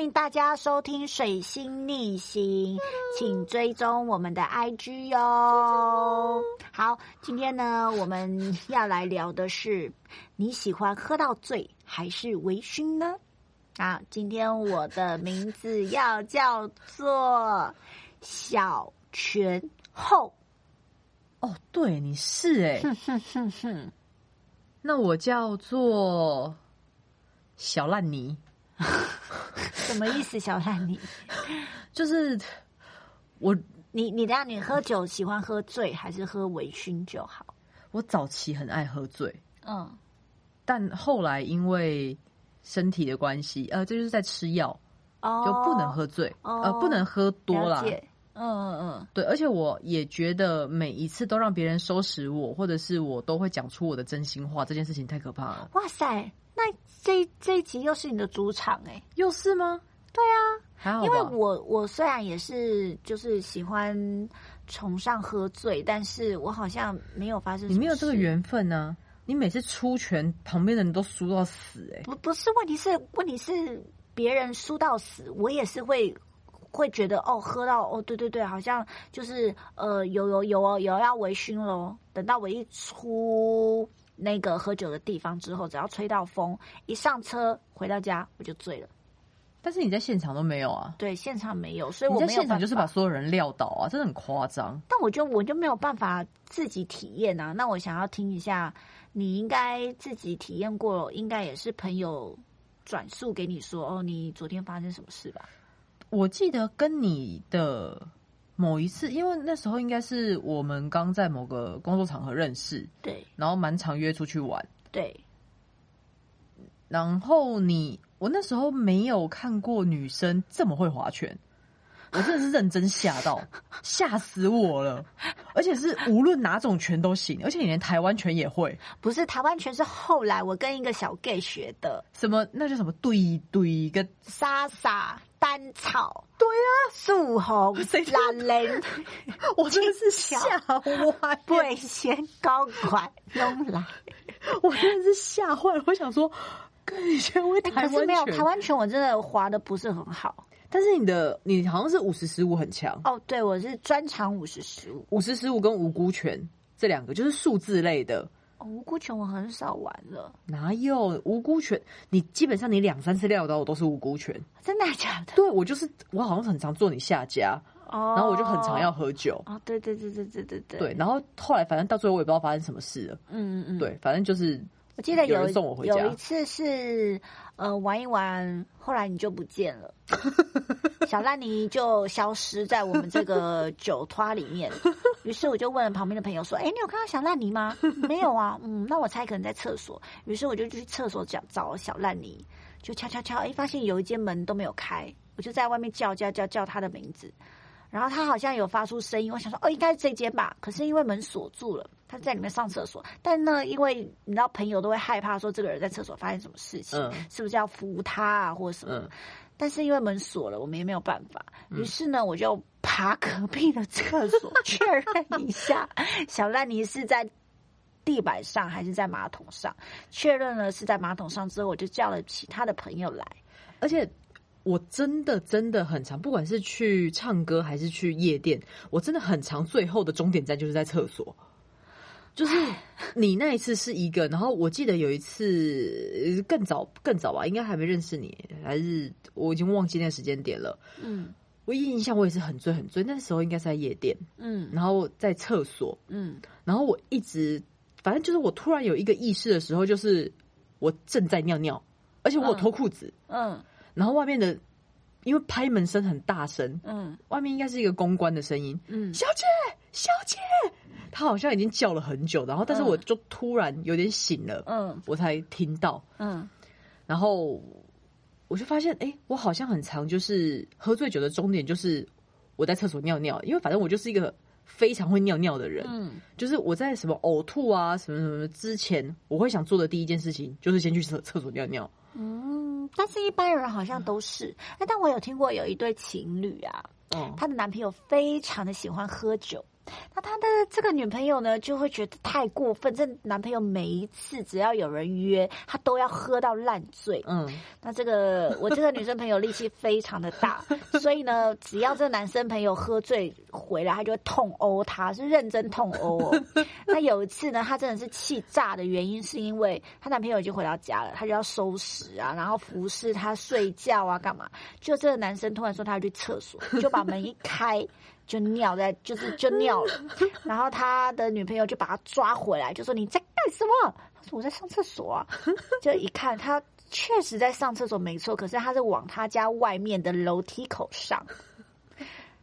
欢迎大家收听《水星逆行》，请追踪我们的 IG 哟。好，今天呢，我们要来聊的是你喜欢喝到醉还是微醺呢？啊，今天我的名字要叫做小泉后。哦，对，你是哎、哼哼哼哼，那我叫做小烂泥，什么意思？小烂你，就是我你你等一下你喝酒喜欢喝醉还是喝微醺就好？我早期很爱喝醉，嗯，但后来因为身体的关系，呃，这就是在吃药，哦，就不能喝醉，哦呃，不能喝多啦。了解。嗯嗯嗯，对，而且我也觉得每一次都让别人收拾我，或者是我都会讲出我的真心话，这件事情太可怕了。哇塞，那这这一集又是你的主场哎、又是吗？对啊，还好吧，因为我我虽然也是就是喜欢崇尚喝醉，但是我好像没有发生你没有这个事。缘分呢、你每次出拳，旁边的人都输到死、哎，不不是问题是问题是别人输到死，我也是会会觉得哦，喝到哦，对对对，好像就是呃有有有哦有要微醺喽。等到我一出那个喝酒的地方之后，只要吹到风，一上车回到家我就醉了。但是你在现场都没有啊。对，现场没有，所以我没有办现场就是把。所有人撂倒啊，真的很夸张。但我就我就没有办法自己体验啊。那我想要听一下，你应该自己体验过，应该也是朋友转述给你说哦，你昨天发生什么事吧？我记得跟你的某一次，因为那时候应该是我们刚在某个工作场合认识，对。然后蛮常约出去玩。对，然后你，我那时候没有看过女生这么会划拳，我真的是认真吓到，吓死我了！而且是无论哪种拳都行，而且你连台湾拳也会，不是台湾拳是后来我跟一个小 gay 学的，什么那叫什么对对跟莎莎、丹草、对啊，素红 蓝人、我真的是吓坏，对先高管用来。我真的是吓坏了。我想说，跟以前我台湾可是没有，台湾拳，我真的滑的不是很好。但是你的你好像是五十十五很强，哦，对，我是专长五十十五。五十十五跟无辜拳这两个就是数字类的。哦无辜犬我很少玩了，哪有无辜犬？你基本上你两三次撂倒我都是无辜犬。真的假的？对我就是我好像很常做你下家，哦，然后我就很常要喝酒。哦，对对对对对对对，对，然后后来反正到最后我也不知道发生什么事了。嗯嗯嗯，对，反正就是我记得有有人送我回家有一次是呃玩一玩，后来你就不见了，小烂泥就消失在我们这个 酒托里面。于是我就问了旁边的朋友说：“哎，你有看到小烂泥吗？”没有啊，嗯，那我猜可能在厕所。于是我就去厕所找找小烂泥，就敲敲敲，哎，发现有一间门都没有开，我就在外面叫叫叫叫他的名字。然后他好像有发出声音，我想说哦，应该是这间吧。可是因为门锁住了，他在里面上厕所。但呢，因为你知道朋友都会害怕说这个人在厕所发生什么事情，嗯是不是要扶他啊或者什么？嗯但是因为门锁了，我们也没有办法。于是呢，我就爬隔壁的厕所 确认一下，小烂泥是在地板上还是在马桶上。确认了是在马桶上之后，我就叫了其他的朋友来。而且我真的真的很常，不管是去唱歌还是去夜店，我真的很常最后的终点站就是在厕所。就是你那一次是一个，然后我记得有一次呃更早更早吧，应该还没认识你，还是我已经忘记那个时间点了。嗯。我印象我也是很醉很醉，那时候应该是在夜店，嗯。然后在厕所，嗯。然后我一直反正就是我突然有一个意识的时候，就是我正在尿尿，而且我有脱裤子，嗯。然后外面的因为拍门声很大声，嗯。外面应该是一个公关的声音，嗯小姐，小姐，他好像已经叫了很久，然后但是嗯我就突然有点醒了，嗯。我才听到，嗯。然后我就发现，哎、我好像很常就是喝醉酒的终点就是我在厕所尿尿，因为反正我就是一个非常会尿尿的人，嗯。就是我在什么呕吐啊什么什么之前，我会想做的第一件事情就是先去厕厕所尿尿。嗯，但是一般人好像都是。哎，但我有听过有一对情侣啊，嗯，她的男朋友非常的喜欢喝酒，那他的这个女朋友呢，就会觉得太过分。这男朋友每一次只要有人约，他都要喝到烂醉。嗯，那这个我这个女生朋友力气非常的大，所以呢，只要这男生朋友喝醉回来，他就会痛殴他，是认真痛殴哦。那有一次呢，她真的是气炸的原因，是因为她男朋友已经回到家了，她就要收拾啊，然后服侍他睡觉啊，干嘛？就这个男生突然说他要去厕所，就把门一开。就尿在，就是就尿了，然后他的女朋友就把他抓回来，就说你在干什么？他说我在上厕所啊。就一看，他确实在上厕所，没错。可是他是往他家外面的楼梯口上。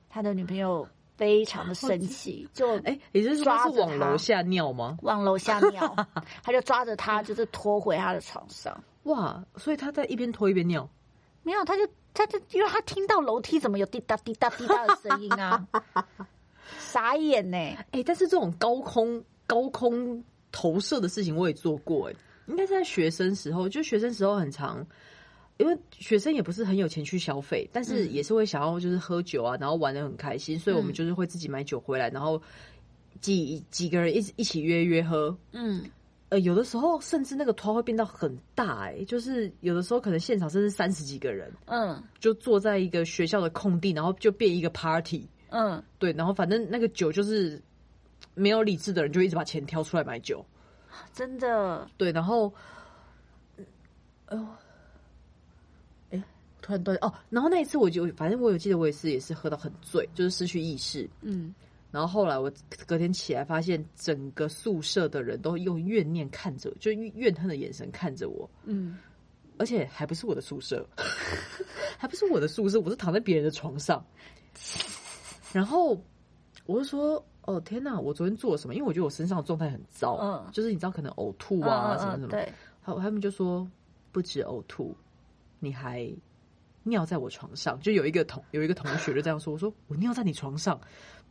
他的女朋友非常的生气，就哎，也就是说是往楼下尿吗？往楼下尿，他就抓着他，就是拖回他的床上。哇，所以他在一边拖一边尿。没有，他就他他因为他听到楼梯怎么有滴答滴答滴答的声音啊，傻眼呢！哎，但是这种高空高空投射的事情我也做过，哎，应该是在学生时候，就学生时候很长，因为学生也不是很有钱去消费，但是也是会想要就是喝酒啊，然后玩的很开心，所以我们就是会自己买酒回来，然后几几个人一一起约约喝，嗯。呃，有的时候甚至那个团会变到很大，哎，就是有的时候可能现场甚至三十几个人，嗯，就坐在一个学校的空地，然后就变一个 party，嗯，对，然后反正那个酒就是没有理智的人就一直把钱挑出来买酒，真的，对，然后，哎呦，哎，突然断哦，然后那一次我就反正我有记得我也是也是喝到很醉，就是失去意识，嗯。然后后来我隔天起来，发现整个宿舍的人都用怨念看着，就怨恨的眼神看着我。嗯，而且还不是我的宿舍，还不是我的宿舍，我是躺在别人的床上。然后我就说：“哦天哪，我昨天做了什么？因为我觉得我身上的状态很糟，嗯，就是你知道可能呕吐啊什么什么。对，好，他们就说不止呕吐，你还尿在我床上。就有一个同有一个同学就这样说，我说我尿在你床上。”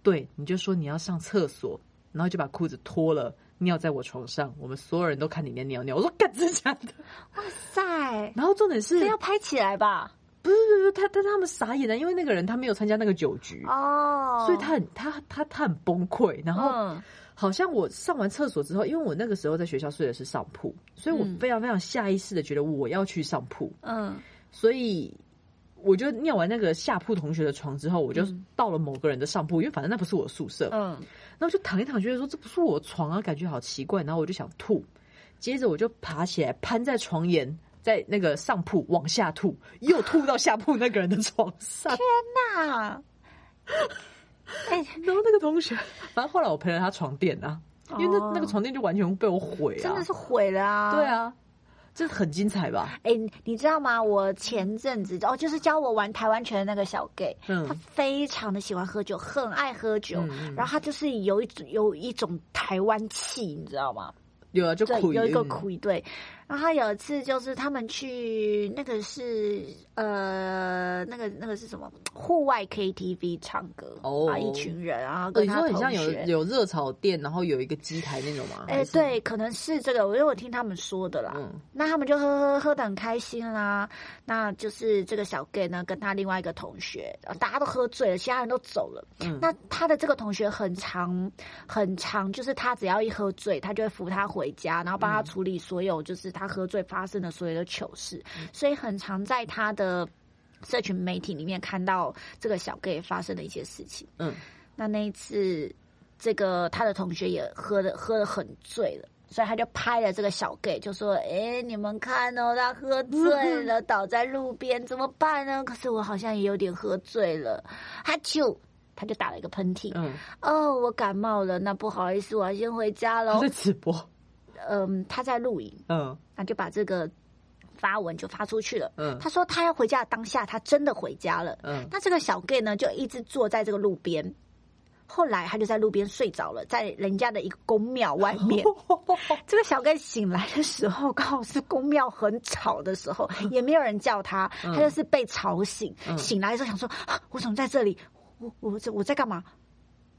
对，你就说你要上厕所，然后就把裤子脱了，尿在我床上，我们所有人都看你在尿尿。我说干真假的？哇塞！然后重点是，这要拍起来吧？不是不是，他他他们傻眼了，因为那个人他没有参加那个酒局哦，所以他很他他他很崩溃。然后好像我上完厕所之后，因为我那个时候在学校睡的是上铺，所以我非常非常下意识的觉得我要去上铺。嗯，所以。我就尿完那个下铺同学的床之后，我就到了某个人的上铺，因为反正那不是我宿舍。嗯，然后就躺一躺，觉得说这不是我床啊，感觉好奇怪。然后我就想吐，接着我就爬起来，攀在床沿，在那个上铺往下吐，又吐到下铺那个人的床上。天哪！哎，然后那个同学，反正后来我陪了他床垫啊，因为那那个床垫就完全被我毁了，真的是毁了啊！对啊。这很精彩吧？哎，你知道吗？我前阵子哦，就是教我玩台湾拳的那个小 gay，他非常的喜欢喝酒，很爱喝酒，然后他就是有一种有一种台湾气，你知道吗？有啊，就有一个苦一对。然后他有一次就是他们去那个是呃那个那个是什么户外 KTV 唱歌哦啊一群人然后跟他很像有有热炒店然后有一个机台那种吗？哎对，可能是这个，因为我听他们说的啦。那他们就喝喝喝的很开心啦。那就是这个小 gay 呢跟他另外一个同学，大家都喝醉了，其他人都走了。那他的这个同学很长很长，就是他只要一喝醉，他就会扶他回家，然后帮他处理所有就是。他喝醉发生的所有的糗事，所以很常在他的社群媒体里面看到这个小 gay 发生的一些事情。嗯，那那一次，这个他的同学也喝的喝的很醉了，所以他就拍了这个小 gay，就说：“哎，你们看哦，他喝醉了，倒在路边，怎么办呢？可是我好像也有点喝醉了，哈啾，他就打了一个喷嚏。嗯，哦，我感冒了，那不好意思，我要先回家喽。在直播。嗯，他在露营，嗯，那就把这个发文就发出去了。嗯，他说他要回家的当下，他真的回家了。嗯，那这个小 gay 呢，就一直坐在这个路边，后来他就在路边睡着了，在人家的一个公庙外面。这个小 gay 醒来的时候，刚好是公庙很吵的时候，也没有人叫他，他就是被吵醒。醒来的时候想说，我怎么在这里？我我我在干嘛？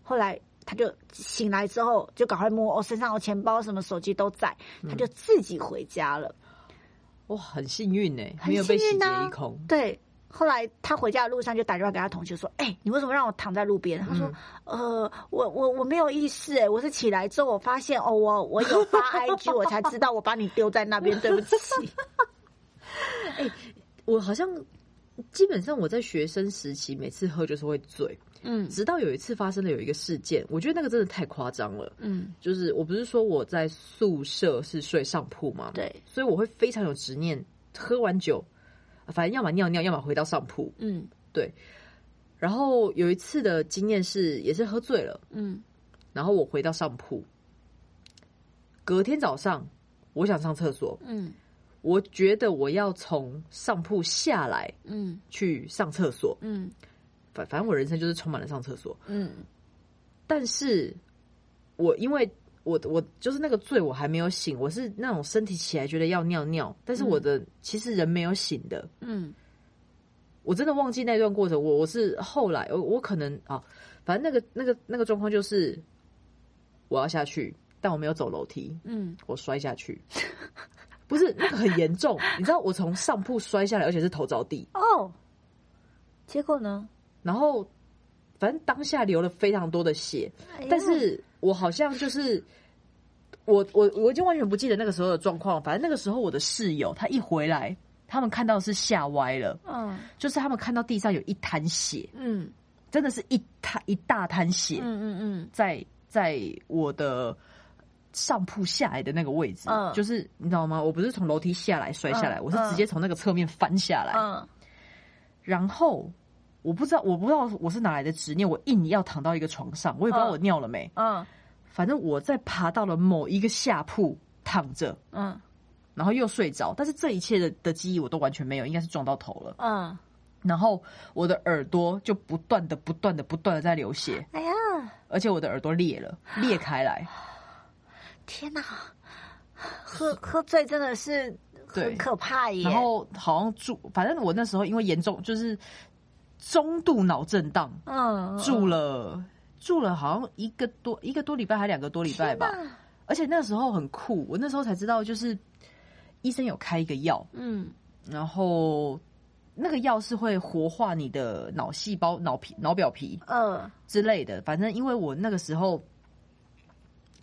后来。他就醒来之后，就赶快摸哦，身上有钱包，什么手机都在，他就自己回家了。哇，很幸运呢，没有被洗劫一空。对，后来他回家的路上就打电话给他同学说：“哎、你为什么让我躺在路边？”他说：“呃，我我我没有意识，哎，我是起来之后我发现哦，我我有发 IG，我才知道我把你丢在那边，对不起。哎我好像基本上我在学生时期每次喝就是会醉，”嗯。直到有一次发生了有一个事件，我觉得那个真的太夸张了。嗯，就是我不是说我在宿舍是睡上铺嘛？对，所以我会非常有执念，喝完酒，反正要么尿尿，要么回到上铺。嗯。对，然后有一次的经验是，也是喝醉了，嗯。然后我回到上铺，隔天早上我想上厕所，嗯我觉得我要从上铺下来嗯。去上厕所，嗯。反反正我人生就是充满了上厕所，嗯。但是我因为我我就是那个醉，我还没有醒，我是那种身体起来觉得要尿尿，但是我的、其实人没有醒的，嗯。我真的忘记那段过程。我我是后来我我可能啊，反正那个那个那个状况就是我要下去，但我没有走楼梯，嗯，我摔下去。不是那个很严重，你知道我从上铺摔下来，而且是头着地，哦，结果呢？然后反正当下流了非常多的血，哎但是我好像就是我我我已经完全不记得那个时候的状况。反正那个时候我的室友他一回来，他们看到是吓歪了，嗯。就是他们看到地上有一滩血，嗯。真的是一滩一大滩血嗯嗯嗯。在在我的。上铺下来的那个位置，嗯。就是你知道吗？我不是从楼梯下来摔下来，嗯我是直接从那个侧面翻下来，嗯。然后我不知道，我不知道我是哪来的执念，我硬要躺到一个床上，我也不知道嗯我尿了没。嗯。反正我在爬到了某一个下铺躺着，嗯。然后又睡着，但是这一切的的记忆我都完全没有，应该是撞到头了。嗯，然后我的耳朵就不断的、不断的、不断的在流血，哎呀，而且我的耳朵裂了，裂开来。天哪！喝喝醉真的是很可怕耶。然后好像住，反正我那时候因为严重就是中度脑震荡，嗯，住了住了好像一个多一个多礼拜还两个多礼拜吧。而且那时候很酷，我那时候才知道，就是医生有开一个药，嗯然后那个药是会活化你的脑细胞、脑皮、脑表皮嗯之类的。反正因为我那个时候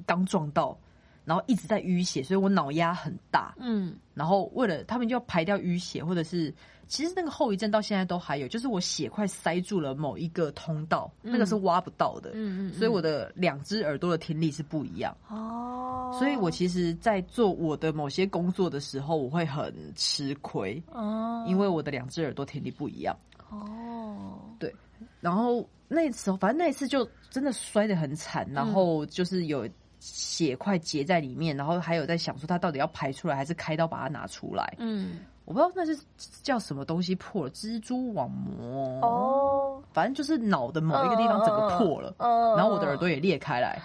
刚撞到，然后一直在淤血，所以我脑压很大。嗯然后为了他们就要排掉淤血，或者是其实那个后遗症到现在都还有，就是我血块塞住了某一个通道，那个是挖不到的。嗯嗯，所以我的两只耳朵的听力是不一样。哦，所以我其实，在做我的某些工作的时候，我会很吃亏，哦，因为我的两只耳朵听力不一样。哦，对然后那时候，反正那一次就真的摔得很惨，然后就是有血块结在里面，然后还有在想说，他到底要排出来还是开刀把它拿出来？嗯我不知道那是叫什么东西破了，蜘蛛网膜哦，反正就是脑的某一个地方整个破了，嗯，然后我的耳朵也裂开来。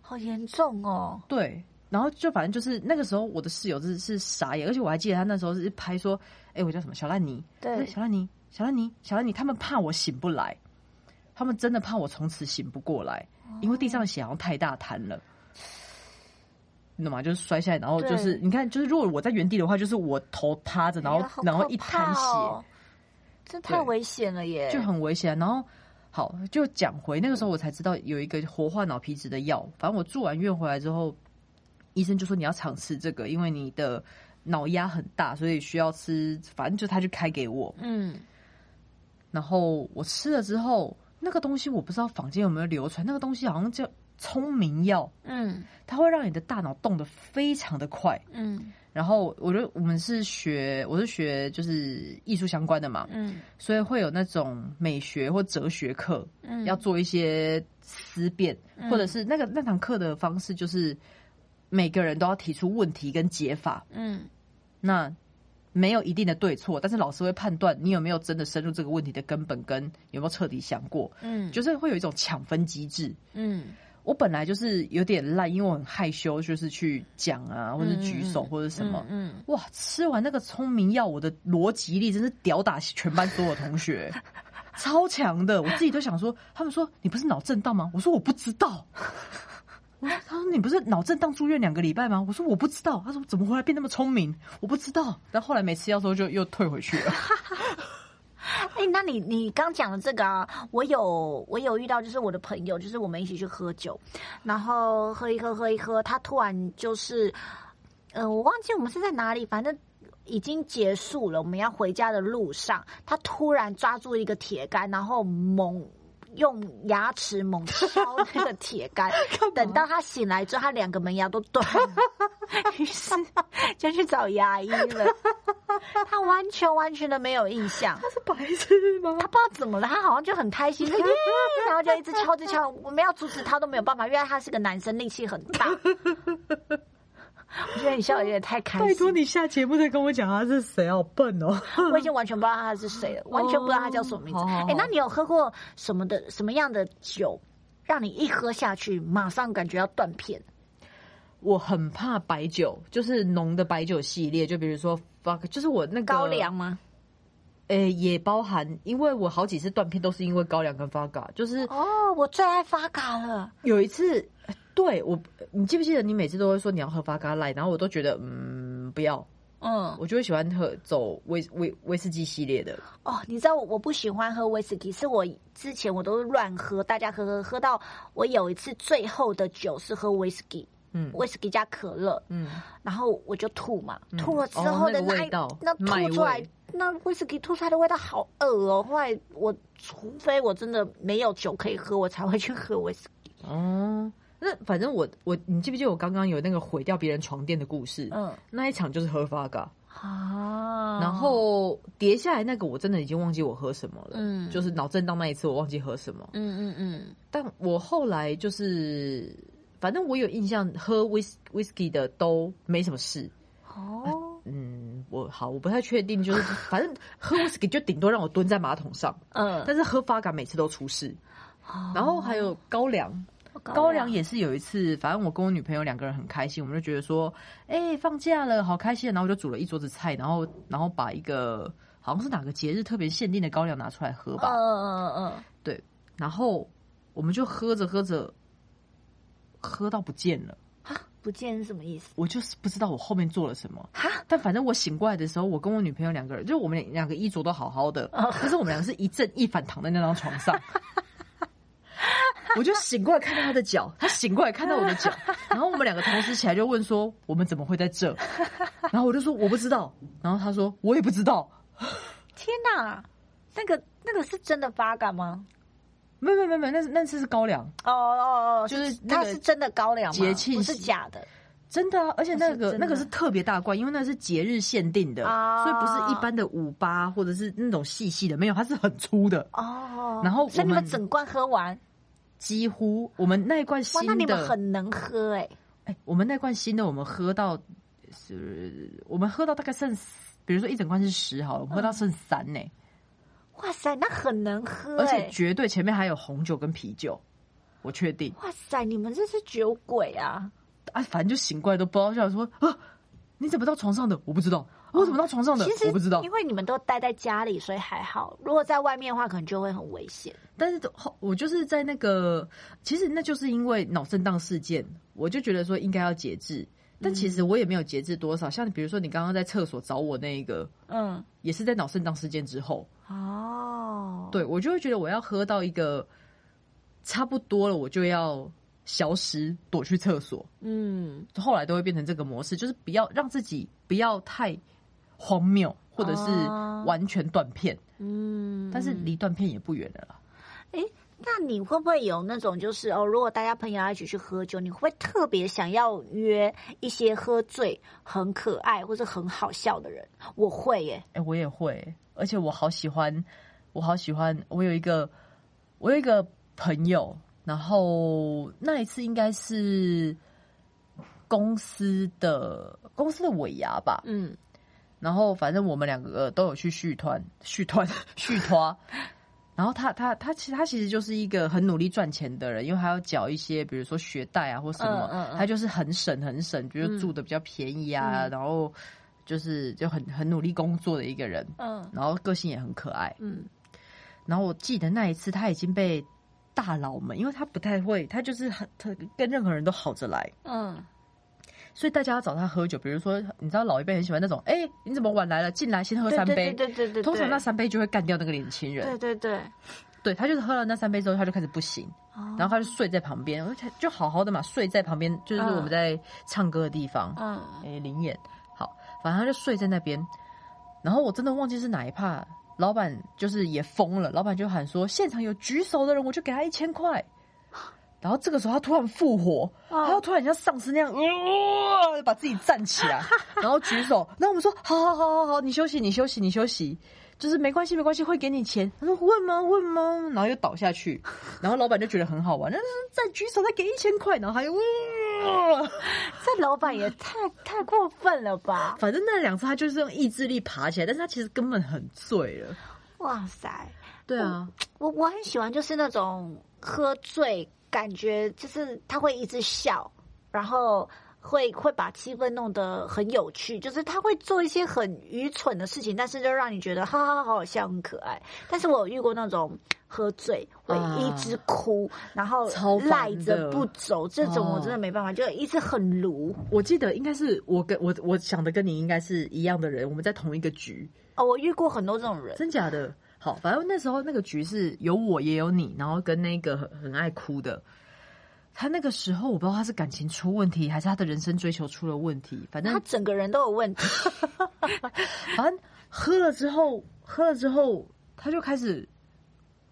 好严重哦，对，然后就反正就是那个时候，我的室友是是傻眼，而且我还记得他那时候是拍说：“哎、我叫什么小烂泥，对小烂泥，小烂泥，小烂泥。”他们怕我醒不来，他们真的怕我从此醒不过来，因为地上的血好像太大滩了。你懂吗？就是摔下来，然后就是你看，就是如果我在原地的话，就是我头趴着，然后、然后一滩血，这太危险了耶，就很危险。然后好，就讲回那个时候，我才知道有一个活化脑皮质的药。反正我住完院回来之后，医生就说你要常吃这个，因为你的脑压很大，所以需要吃。反正就他就开给我，嗯然后我吃了之后，那个东西我不知道坊间有没有流传，那个东西好像叫聪明药，嗯。它会让你的大脑动得非常的快。嗯。然后我觉得我们是学，我是学就是艺术相关的嘛，嗯。所以会有那种美学或哲学课，嗯，要做一些思辨，嗯。或者是那个那堂课的方式就是每个人都要提出问题跟解法，嗯。那没有一定的对错，但是老师会判断你有没有真的深入这个问题的根本，跟有没有彻底想过，嗯，就是会有一种抢分机制。嗯我本来就是有点烂，因为我很害羞，就是去讲啊，或者举手嗯或者什么。嗯哇！吃完那个聪明药，我的逻辑力真是吊打全班所有同学，超强的。我自己都想说，他们说你不是脑震荡吗？我说我不知道。他说你不是脑震荡住院两个礼拜吗？我说我不知道。他说怎么回来变那么聪明？我不知道。但后来没吃药之后就又退回去了。哎、那你你刚讲的这个啊，我有我有遇到，就是我的朋友，就是我们一起去喝酒，然后喝一喝喝一喝，他突然就是，呃，我忘记我们是在哪里，反正已经结束了，我们要回家的路上，他突然抓住一个铁杆，然后猛。用牙齿猛敲那个铁杆，等到他醒来之后，他两个门牙都断了，于是就去找牙医了。他完全完全的没有印象，他是白痴吗？他不知道怎么了，他好像就很开心，然后就一直敲，一直敲。我们要阻止他都没有办法，因为他是个男生，力气很大。我觉得你笑的有点太开心。拜托你下节目再跟我讲他是谁，好笨哦！我已经完全不知道他是谁了，完全不知道他叫什么名字。哎、那你有喝过什么的什么样的酒，让你一喝下去马上感觉要断片？我很怕白酒，就是浓的白酒系列，就比如说 fuck，就是我那个高粱，吗？诶、也包含，因为我好几次断片都是因为高粱跟发嘎，就是哦，我最爱发嘎了。有一次，对我，你记不记得你每次都会说你要喝 v 嘎来，然后我都觉得嗯不要，嗯，我就会喜欢喝走威威威士忌系列的，哦，你知道我我不喜欢喝威士忌，是我之前我都是乱喝，大家喝喝喝到我有一次最后的酒是喝威士忌，嗯威士忌加可乐，嗯，然后我就吐嘛，嗯吐了之哦后的那一、那吐出来，那威士忌吐出来的味道好恶哦。后来我除非我真的没有酒可以喝，我才会去喝威士忌。哦。那反正我我，你记不记得我刚刚有那个毁掉别人床垫的故事？嗯那一场就是喝 v 嘎，啊，然后跌下来那个我真的已经忘记我喝什么了，嗯就是脑震荡那一次我忘记喝什么，嗯嗯嗯，但我后来就是，反正我有印象，喝威士威士忌的都没什么事。哦，嗯，我好，我不太确定，就是 反正喝威士忌就顶多让我蹲在马桶上，嗯，但是喝发嘎每次都出事。哦然后还有高粱，高高粱也是有一次，反正我跟我女朋友两个人很开心，我们就觉得说，哎、放假了，好开心啊，然后我就煮了一桌子菜，然后然后把一个好像是哪个节日特别限定的高粱拿出来喝吧，嗯嗯嗯嗯对，然后我们就喝着喝着，喝到不见了。嗯，不见是什么意思？我就是不知道我后面做了什么，哈，但反正我醒过来的时候，我跟我女朋友两个人，就我们两个衣着都好好的，哦可是我们两个是一正一反躺在那张床上。我就醒过来看到他的脚，他醒过来看到我的脚，然后我们两个同时起来就问说：“我们怎么会在这？”然后我就说：“我不知道。”然后他说：“我也不知道。天哪，那个那个是真的发感吗？”没有没有没有没，那是那次是高粱，哦哦哦，就是那是真的高粱？节庆不是假的。真的啊！而且那个那个是特别大罐，因为那是节日限定的，啊所以不是一般的五八或者是那种细细的，没有，它是很粗的。哦，然后所以你们整罐喝完，几乎我们那一罐哇，新那你们的，很能喝哎、哎、我们那罐新的，我们喝到是，我们喝到大概剩，比如说一整罐是十好了，我们喝到剩三呢、哇塞，那很能喝而哎、且绝对前面还有红酒跟啤酒，我确定。哇塞，你们这是酒鬼啊！啊，反正就醒过来都不知道，想说啊，你怎么到床上的？我不知道，我怎么到床上的？其实我不知道因。为你们都待在家里，所以还好。如果在外面的话，可能就会很危险。但是后我就是在那个，其实那就是因为脑震荡事件，我就觉得说应该要节制，但其实我也没有节制多少。像比如说你刚刚在厕所找我那一个，嗯，也是在脑震荡事件之后，哦，对我就会觉得我要喝到一个差不多了，我就要消失，躲去厕所。嗯，后来都会变成这个模式，就是不要让自己不要太荒谬，或者是哦完全断片。嗯，但是离断片也不远了啦。那你会不会有那种就是哦，如果大家朋友要一起去喝酒，你会不会特别想要约一些喝醉很可爱或者很好笑的人？我会耶，哎、我也会，而且我好喜欢，我好喜欢。我有一个，我有一个朋友，然后那一次应该是公司的公司的尾牙吧，嗯然后反正我们两个都有去续团、续团、续团。然后他他他其实他其实就是一个很努力赚钱的人，因为他要缴一些比如说学贷啊或什么，嗯嗯嗯。他就是很省很省，比如住的比较便宜啊，嗯。然后就是就很很努力工作的一个人，嗯。然后个性也很可爱。嗯。然后我记得那一次他已经被大佬们，因为他不太会，他就是很他跟任何人都好着来，嗯所以大家要找他喝酒，比如说你知道老一辈很喜欢那种，哎、你怎么晚来了？进来先喝三杯。对对对对对，通常那三杯就会干掉那个年轻人。对对对，对他就是喝了那三杯之后，他就开始不行，哦然后他就睡在旁边，而且就好好的嘛，睡在旁边，就是我们在唱歌的地方，嗯哎、灵眼，好，反正他就睡在那边。然后我真的忘记是哪一趴，老板就是也疯了，老板就喊说现场有举手的人，我就给他一千块。然后这个时候他突然复活，哦他又突然像丧尸那样，呃把自己站起来，然后举手。那我们说好好好好好，你休息，你休息，你休息。就是没关系，没关系，会给你钱。他说问吗？问吗？然后又倒下去，然后老板就觉得很好玩，那再举手，再给一千块，然后他又，呃 这老板也太太过分了吧！反正那两次他就是用意志力爬起来，但是他其实根本很醉了。哇塞，对啊，我我很喜欢就是那种喝醉，感觉就是他会一直笑，然后会会把气氛弄得很有趣，就是他会做一些很愚蠢的事情，但是就让你觉得哈哈哈好好笑，很可爱。但是我有遇过那种喝醉会一直哭，然后赖着不走，这种我真的哦没办法，就一直很鲁。我记得应该是我跟我我想的跟你应该是一样的人，我们在同一个局，哦，我遇过很多这种人，真假的？好，反正那时候那个局是有我也有你，然后跟那个很很爱哭的。他那个时候我不知道他是感情出问题，还是他的人生追求出了问题。反正他整个人都有问题。反正喝了之后，喝了之后他就开始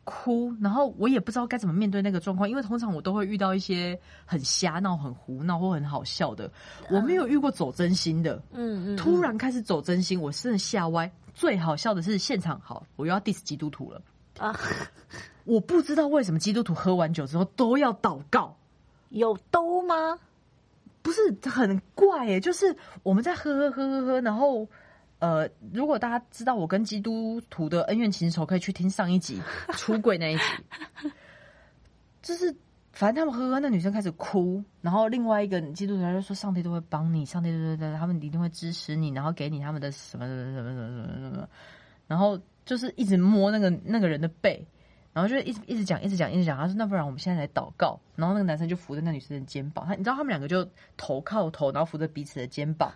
哭，然后我也不知道该怎么面对那个状况，因为通常我都会遇到一些很瞎闹、很胡闹或很好笑的，我没有遇过走真心的。嗯嗯，突然开始走真心，我真的吓歪。最好笑的是现场，好，我又要 diss 基督徒了。啊，我不知道为什么基督徒喝完酒之后都要祷告，有兜吗？不是很怪耶？就是我们在喝喝喝喝喝，然后呃，如果大家知道我跟基督徒的恩怨情仇，可以去听上一集出轨那一集。就是反正他们喝喝，那女生开始哭，然后另外一个基督徒他就说：“上帝都会帮你，上帝对对对，他们一定会支持你，然后给你他们的什么什么什么什么什么什么。”然后就是一直摸那个那个人的背，然后就一直一直讲，一直讲，一直讲。他说：“那不然我们现在来祷告。”然后那个男生就扶着那女生的肩膀，他你知道他们两个就头靠头，然后扶着彼此的肩膀。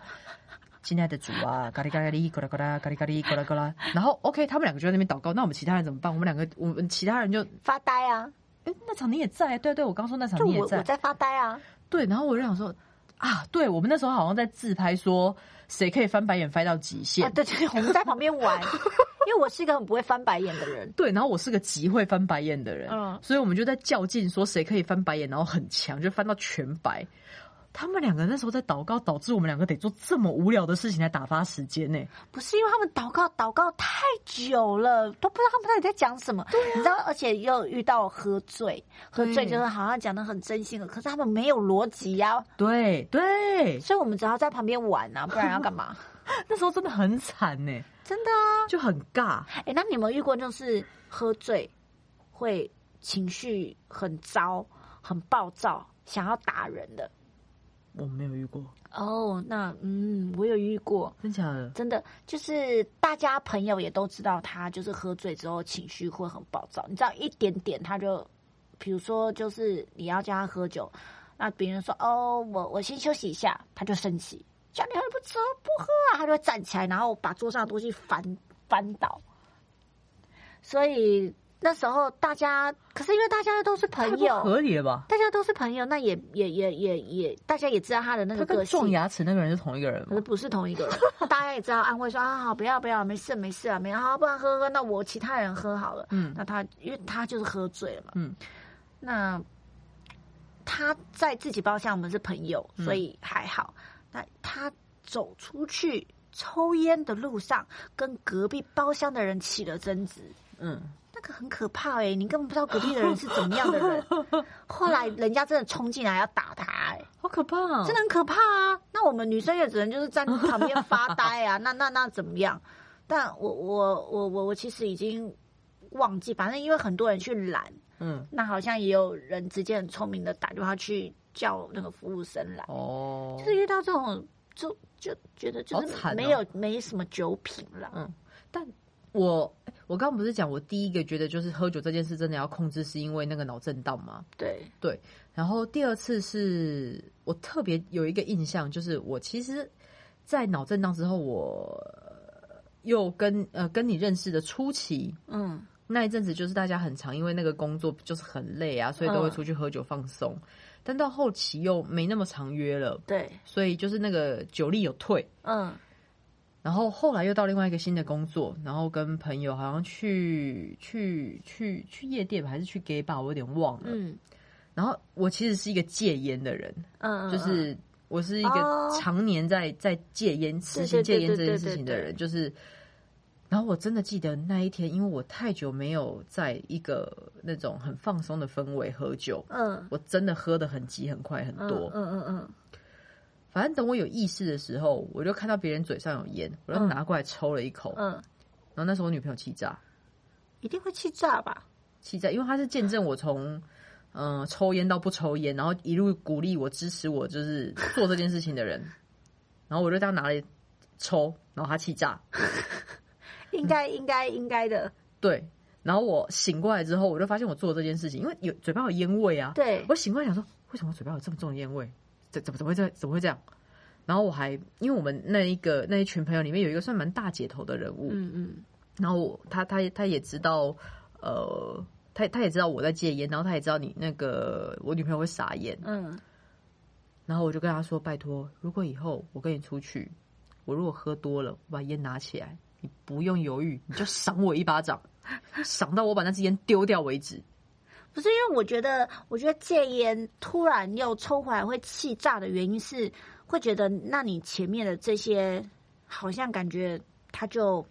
亲爱的主啊，咖喱咖喱，咕啦咕啦，咖喱咖喱，咕啦咕啦。然后 OK，他们两个就在那边祷告。那我们其他人怎么办？我们两个，我们其他人就，发呆啊！哎，那场你也在？对对，我刚说那场你也在。我在发呆啊！对，然后我就想说啊，对我们那时候好像在自拍，说谁可以翻白眼翻到极限。啊，对对，我们在旁边玩，因为我是一个很不会翻白眼的人。对，然后我是个极会翻白眼的人，嗯所以我们就在较劲，说谁可以翻白眼，然后很强，就翻到全白。他们两个那时候在祷告，导致我们两个得做这么无聊的事情来打发时间呢、不是因为他们祷告祷告太久了，都不知道他们到底在讲什么。对、啊你知道，而且又遇到喝醉，喝醉就是好像讲的很真心的，可是他们没有逻辑呀，对对，所以我们只好在旁边玩啊，不然要干嘛？那时候真的很惨呢、真的啊！就很尬。哎、那你有没有遇过就是喝醉会情绪很糟、很暴躁，想要打人的？我没有遇过，哦，那嗯，我有遇过，真假的？真的就是大家朋友也都知道他就是喝醉之后情绪会很暴躁，你知道一点点他就，比如说就是你要叫他喝酒，那别人说哦我我先休息一下，他就生气，叫你喝不吃不喝啊，他就会站起来，然后把桌上的东西翻翻倒，所以那时候大家可是因为大家都是朋友。合理了吧？大家都是朋友，那也也也也也，大家也知道他的那他个个性跟撞。牙齿那个人是同一个人吗？可是不是同一个人，大家也知道安慰说啊，好，不要不要，没事没事啊，没好，不然喝喝，那我其他人喝好了。嗯那他因为他就是喝醉了嘛，嗯，那他在自己包厢，我们是朋友，嗯所以还好。那他走出去抽烟的路上，跟隔壁包厢的人起了争执。嗯，那个很可怕哎、你根本不知道隔壁的人是怎么样的人。后来人家真的冲进来要打他哎、好可怕、哦！真的很可怕啊！那我们女生也只能就是站旁边发呆啊，那那那怎么样？但我我我我我其实已经忘记，反正因为很多人去拦，嗯，那好像也有人直接很聪明的打电话去叫那个服务生来，哦，就是遇到这种就就觉得就是没有、没什么酒品了。嗯但我我刚刚不是讲我第一个觉得就是喝酒这件事真的要控制，是因为那个脑震荡吗？对，对。然后第二次是我特别有一个印象，就是我其实，在脑震荡之后，我又跟呃跟你认识的初期，嗯那一阵子就是大家很长，因为那个工作就是很累啊，所以都会出去喝酒放松。但到后期又没那么常约了，对，所以就是那个酒力有退。嗯然后后来又到另外一个新的工作，然后跟朋友好像去去去去夜店吧，还是去 gay bar，我有点忘了。嗯然后我其实是一个戒烟的人，嗯，就是 我是一个哦常年在在戒烟、实行戒烟这件事情的人，就是。然后我真的记得那一天，因为我太久没有在一个那种很放松的氛围喝酒，嗯我真的喝的很急、很快、很嗯多。嗯嗯嗯反正等我有意识的时候，我就看到别人嘴上有烟，我就嗯拿过来抽了一口。嗯，然后那时候我女朋友气炸，一定会气炸吧？气炸，因为她是见证我从嗯、呃抽烟到不抽烟，然后一路鼓励我、支持我，就是做这件事情的人。然后我就这样拿来抽，然后她气炸，应该应该应该的，对。然后我醒过来之后，我就发现我做这件事情，因为有嘴巴有烟味啊。对，我醒过来想说，为什么我嘴巴有这么重的烟味？怎怎么怎么会这怎么会这样？然后我还因为我们那一个那一群朋友里面有一个算蛮大姐头的人物，嗯嗯然后我他他他也知道，呃，他他也知道我在戒烟，然后他也知道你那个我女朋友会撒烟，嗯然后我就跟他说：“拜托，如果以后我跟你出去，我如果喝多了，我把烟拿起来，你不用犹豫，你就赏我一巴掌，赏到我把那支烟丢掉为止。不是因为我觉得，我觉得戒烟突然又抽回来会气炸的原因是，会觉得那你前面的这些好像感觉他就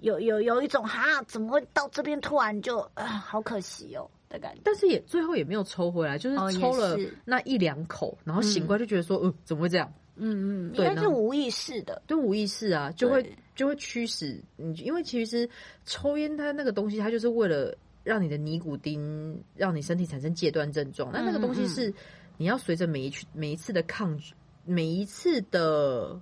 有有有一种哈，怎么会到这边突然就啊，好可惜哦的感觉。但是也最后也没有抽回来，就是抽了那一两口，然后醒过来就觉得说，呃，怎么会这样？嗯嗯，应该是无意识的。对无意识啊，就会就会驱使你，因为其实抽烟它那个东西，它就是为了让你的尼古丁让你身体产生戒断症状。那那个东西是你要随着每一去每一次的抗拒，每一次的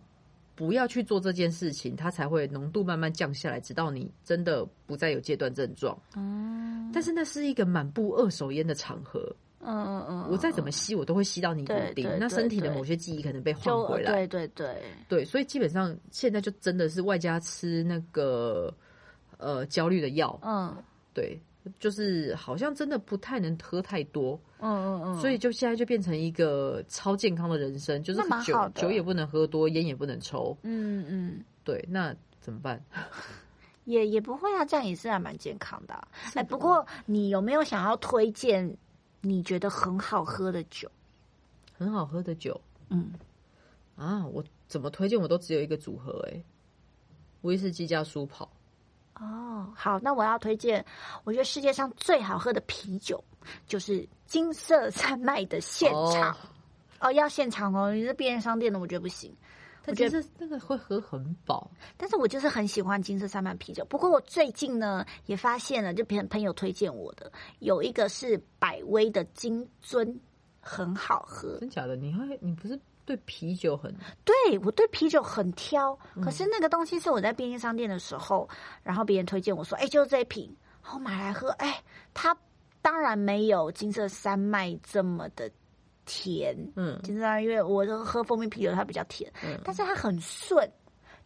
不要去做这件事情，它才会浓度慢慢降下来，直到你真的不再有戒断症状。嗯但是那是一个满布二手烟的场合，嗯嗯嗯，我再怎么吸，我都会吸到尼古丁那身体的某些记忆可能被就换回来。对对对，对，所以基本上现在就真的是外加吃那个呃焦虑的药，嗯对，就是好像真的不太能喝太多，嗯嗯嗯，所以就现在就变成一个超健康的人生，就是酒酒也不能喝多，烟也不能抽，嗯嗯。对，那怎么办？也也不会啊，这样也是还蛮健康的啊、哎、不过你有没有想要推荐你觉得很好喝的酒？很好喝的酒嗯，啊，我怎么推荐我都只有一个组合、欸，威士忌加苏跑，哦，好，那我要推荐，我觉得世界上最好喝的啤酒就是金色山脉的现场。哦哦要现场哦，你是便利商店的，我觉得不行。我觉得那个会喝很饱，但是我就是很喜欢金色山脉啤酒。不过我最近呢也发现了，就朋朋友推荐我的，有一个是百威的金樽，很好喝。真假的？你会你不是对啤酒很。对我对啤酒很挑，嗯。可是那个东西是我在便利商店的时候，然后别人推荐我说，哎、就是这一瓶，然后买来喝，哎、它当然没有金色山脉这么的甜，嗯。金色山脉因为我都喝蜂蜜啤酒它比较甜，嗯。但是它很顺，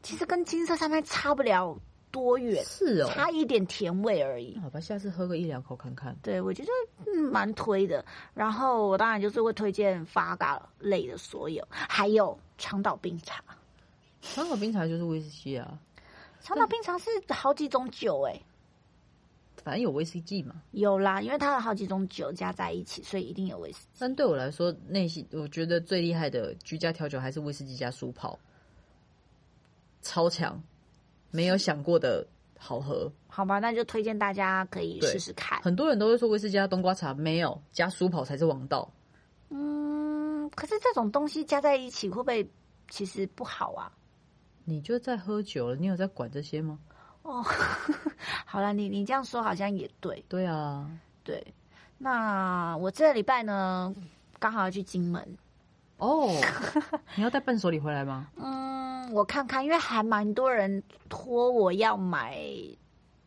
其实跟金色山脉差不了多远，是哦，差一点甜味而已。好吧，下次喝个一两口看看。对，我觉得嗯蛮推的。然后我当然就是会推荐发嘎类的所有，还有长岛冰茶。长岛冰茶就是威士忌啊，长岛冰茶是好几种酒哎、反正有威士忌嘛。有啦，因为它有好几种酒加在一起，所以一定有威士忌。但对我来说，那些我觉得最厉害的居家调酒还是威士忌加苏跑，超强，没有想过的好喝。好吧，那就推荐大家可以对试试看。很多人都会说威士忌加冬瓜茶，没有加苏跑才是王道。嗯，可是这种东西加在一起会不会其实不好啊？你就在喝酒了，你有在管这些吗？哦，好了，你你这样说好像也对对啊，对。那我这个礼拜呢，刚好要去金门。哦，你要带伴手礼回来吗？嗯，我看看，因为还蛮多人托我要买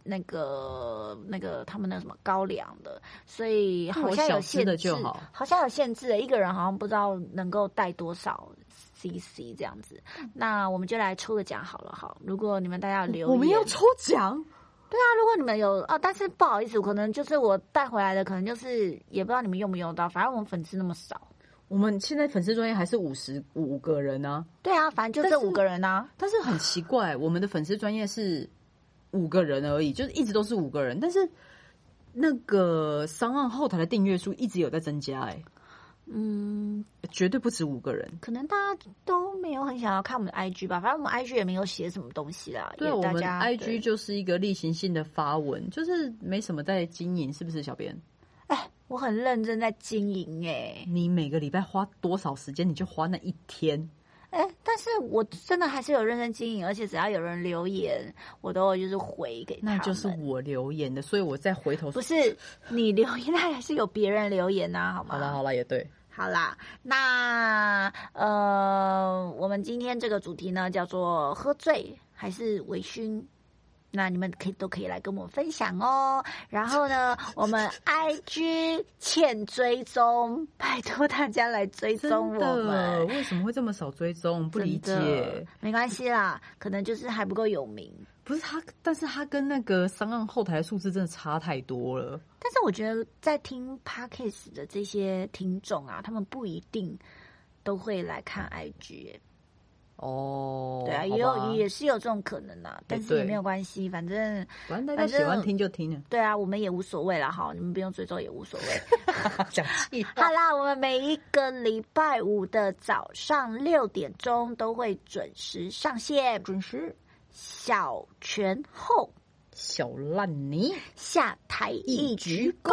那个那个他们那什么高粱的，所以好像有限制的就好，好像有限制，一个人好像不知道能够带多少 CC 这样子。那我们就来抽个奖好了，好，如果你们大家有留言，我们要抽奖，对啊，如果你们有哦，但是不好意思，可能就是我带回来的，可能就是也不知道你们用不用到，反正我们粉丝那么少。我们现在粉丝专业还是五十五个人啊，对啊，反正就这五个人啊。但是很奇怪，我们的粉丝专业是五个人而已，就是一直都是五个人，但是那个商岸后台的订阅数一直有在增加、哎，嗯，绝对不止五个人。可能大家都没有很想要看我们的 IG 吧，反正我们 IG 也没有写什么东西啦。对，我们 IG 就是一个例行性的发文，就是没什么在经营，是不是？小编，哎，我很认真在经营哎、你每个礼拜花多少时间，你就花那一天。哎，但是我真的还是有认真经营，而且只要有人留言，我都会就是回给他。那就是我留言的，所以我再回头不是你留言，那还是有别人留言呐、好吗？好了好了，也对，好啦，那呃，我们今天这个主题呢叫做喝醉还是微醺。那你们可以都可以来跟我们分享哦。然后呢，我们 IG 欠追踪，拜托大家来追真踪我的，们。为什么会这么少追踪？不理解。没关系啦，可能就是还不够有名。不是他，但是他跟那个商岸后台的数字真的差太多了。但是我觉得在听 Podcast 的这些听众啊，他们不一定都会来看 IG 耶、哦，对啊，也有也是有这种可能啊，但是也没有关系，反正反正大家喜欢听就听了，对啊，我们也无所谓啦，哈，你们不用追踪也无所谓。讲气 好啦，我们每一个礼拜五的早上六点钟都会准时上线，准时。小拳后小烂泥。下台一鞠躬。